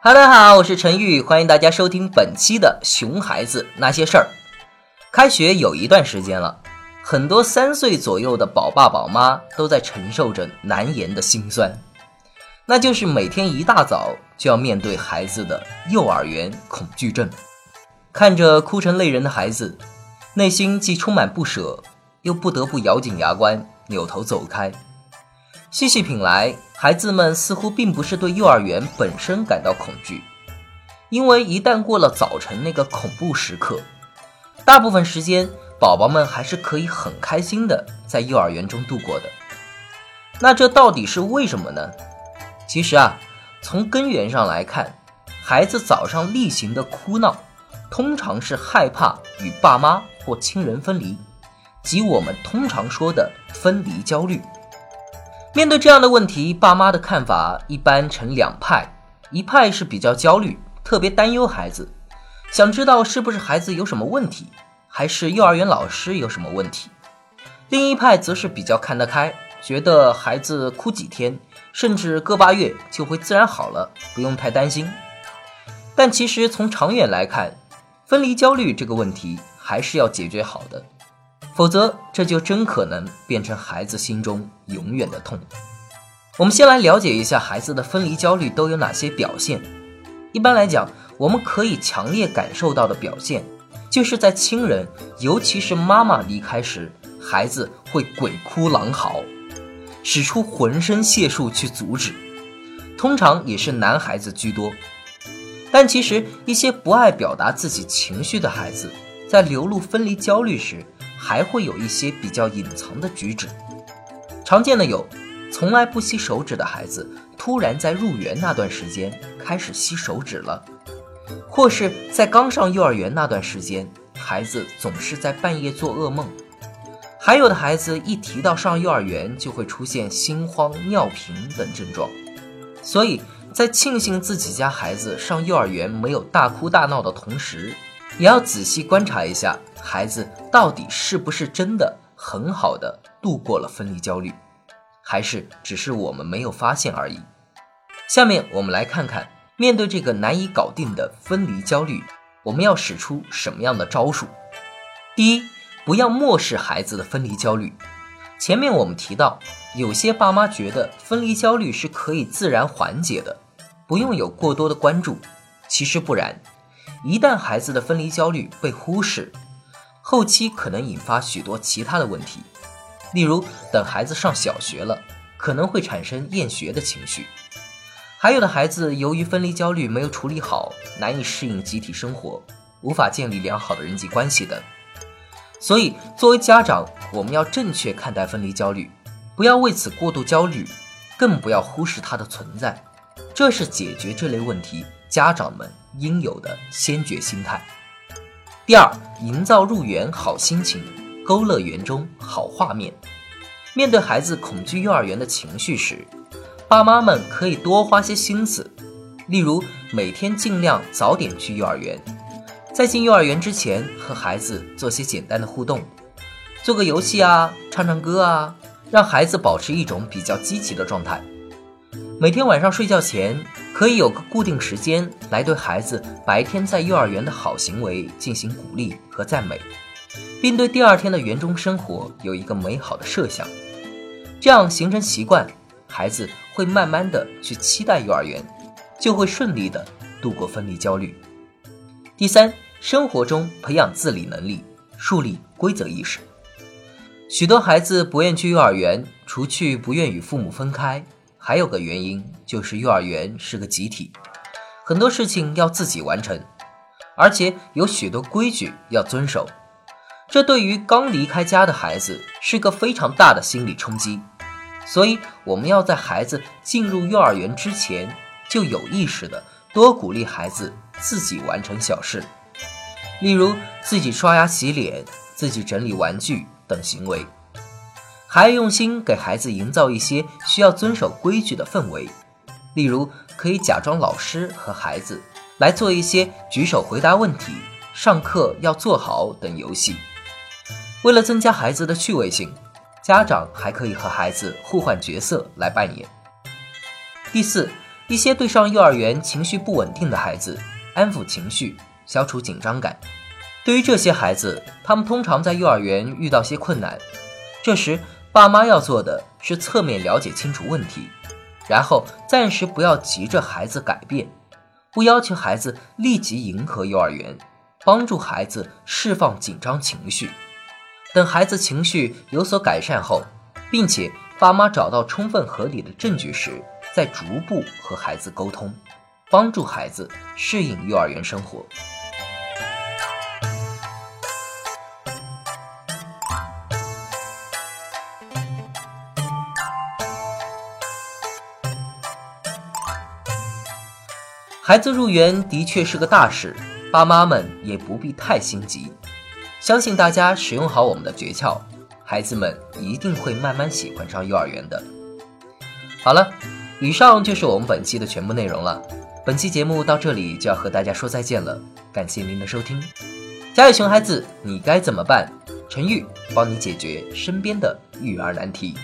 哈喽，大家好，我是陈玉，欢迎大家收听本期的《熊孩子那些事儿》。开学有一段时间了，很多三岁左右的宝爸宝妈都在承受着难言的辛酸，那就是每天一大早就要面对孩子的幼儿园恐惧症。看着哭成泪人的孩子，内心既充满不舍，又不得不咬紧牙关，扭头走开。细细品来，孩子们似乎并不是对幼儿园本身感到恐惧，因为一旦过了早晨那个恐怖时刻，大部分时间宝宝们还是可以很开心的在幼儿园中度过的。那这到底是为什么呢？其实啊，从根源上来看，孩子早上例行的哭闹，通常是害怕与爸妈或亲人分离，即我们通常说的分离焦虑。面对这样的问题，爸妈的看法一般成两派：一派是比较焦虑，特别担忧孩子，想知道是不是孩子有什么问题，还是幼儿园老师有什么问题；另一派则是比较看得开，觉得孩子哭几天，甚至个把月就会自然好了，不用太担心。但其实从长远来看，分离焦虑这个问题还是要解决好的。否则，这就真可能变成孩子心中永远的痛。我们先来了解一下孩子的分离焦虑都有哪些表现。一般来讲，我们可以强烈感受到的表现，就是在亲人，尤其是妈妈离开时，孩子会鬼哭狼嚎，使出浑身解数去阻止。通常也是男孩子居多。但其实，一些不爱表达自己情绪的孩子，在流露分离焦虑时，还会有一些比较隐藏的举止，常见的有，从来不吸手指的孩子，突然在入园那段时间开始吸手指了，或是在刚上幼儿园那段时间，孩子总是在半夜做噩梦，还有的孩子一提到上幼儿园就会出现心慌、尿频等症状，所以在庆幸自己家孩子上幼儿园没有大哭大闹的同时，也要仔细观察一下。孩子到底是不是真的很好的度过了分离焦虑，还是只是我们没有发现而已？下面我们来看看，面对这个难以搞定的分离焦虑，我们要使出什么样的招数？第一，不要漠视孩子的分离焦虑。前面我们提到，有些爸妈觉得分离焦虑是可以自然缓解的，不用有过多的关注。其实不然，一旦孩子的分离焦虑被忽视，后期可能引发许多其他的问题，例如等孩子上小学了，可能会产生厌学的情绪；还有的孩子由于分离焦虑没有处理好，难以适应集体生活，无法建立良好的人际关系等。所以，作为家长，我们要正确看待分离焦虑，不要为此过度焦虑，更不要忽视它的存在。这是解决这类问题家长们应有的先决心态。第二，营造入园好心情，勾勒园中好画面。面对孩子恐惧幼儿园的情绪时，爸妈们可以多花些心思，例如每天尽量早点去幼儿园，在进幼儿园之前和孩子做些简单的互动，做个游戏啊，唱唱歌啊，让孩子保持一种比较积极的状态。每天晚上睡觉前，可以有个固定时间来对孩子白天在幼儿园的好行为进行鼓励和赞美，并对第二天的园中生活有一个美好的设想。这样形成习惯，孩子会慢慢的去期待幼儿园，就会顺利的度过分离焦虑。第三，生活中培养自理能力，树立规则意识。许多孩子不愿去幼儿园，除去不愿与父母分开。还有个原因就是幼儿园是个集体，很多事情要自己完成，而且有许多规矩要遵守。这对于刚离开家的孩子是个非常大的心理冲击。所以，我们要在孩子进入幼儿园之前就有意识的多鼓励孩子自己完成小事，例如自己刷牙洗脸、自己整理玩具等行为。还要用心给孩子营造一些需要遵守规矩的氛围，例如可以假装老师和孩子来做一些举手回答问题、上课要坐好等游戏。为了增加孩子的趣味性，家长还可以和孩子互换角色来扮演。第四，一些对上幼儿园情绪不稳定的孩子，安抚情绪，消除紧张感。对于这些孩子，他们通常在幼儿园遇到些困难，这时爸妈要做的是侧面了解清楚问题，然后暂时不要急着孩子改变，不要求孩子立即迎合幼儿园，帮助孩子释放紧张情绪。等孩子情绪有所改善后，并且爸妈找到充分合理的证据时，再逐步和孩子沟通，帮助孩子适应幼儿园生活。孩子入园的确是个大事，爸妈们也不必太心急。相信大家使用好我们的诀窍，孩子们一定会慢慢喜欢上幼儿园的。好了，以上就是我们本期的全部内容了。本期节目到这里就要和大家说再见了，感谢您的收听。家有熊孩子，你该怎么办？陈玉帮你解决身边的育儿难题。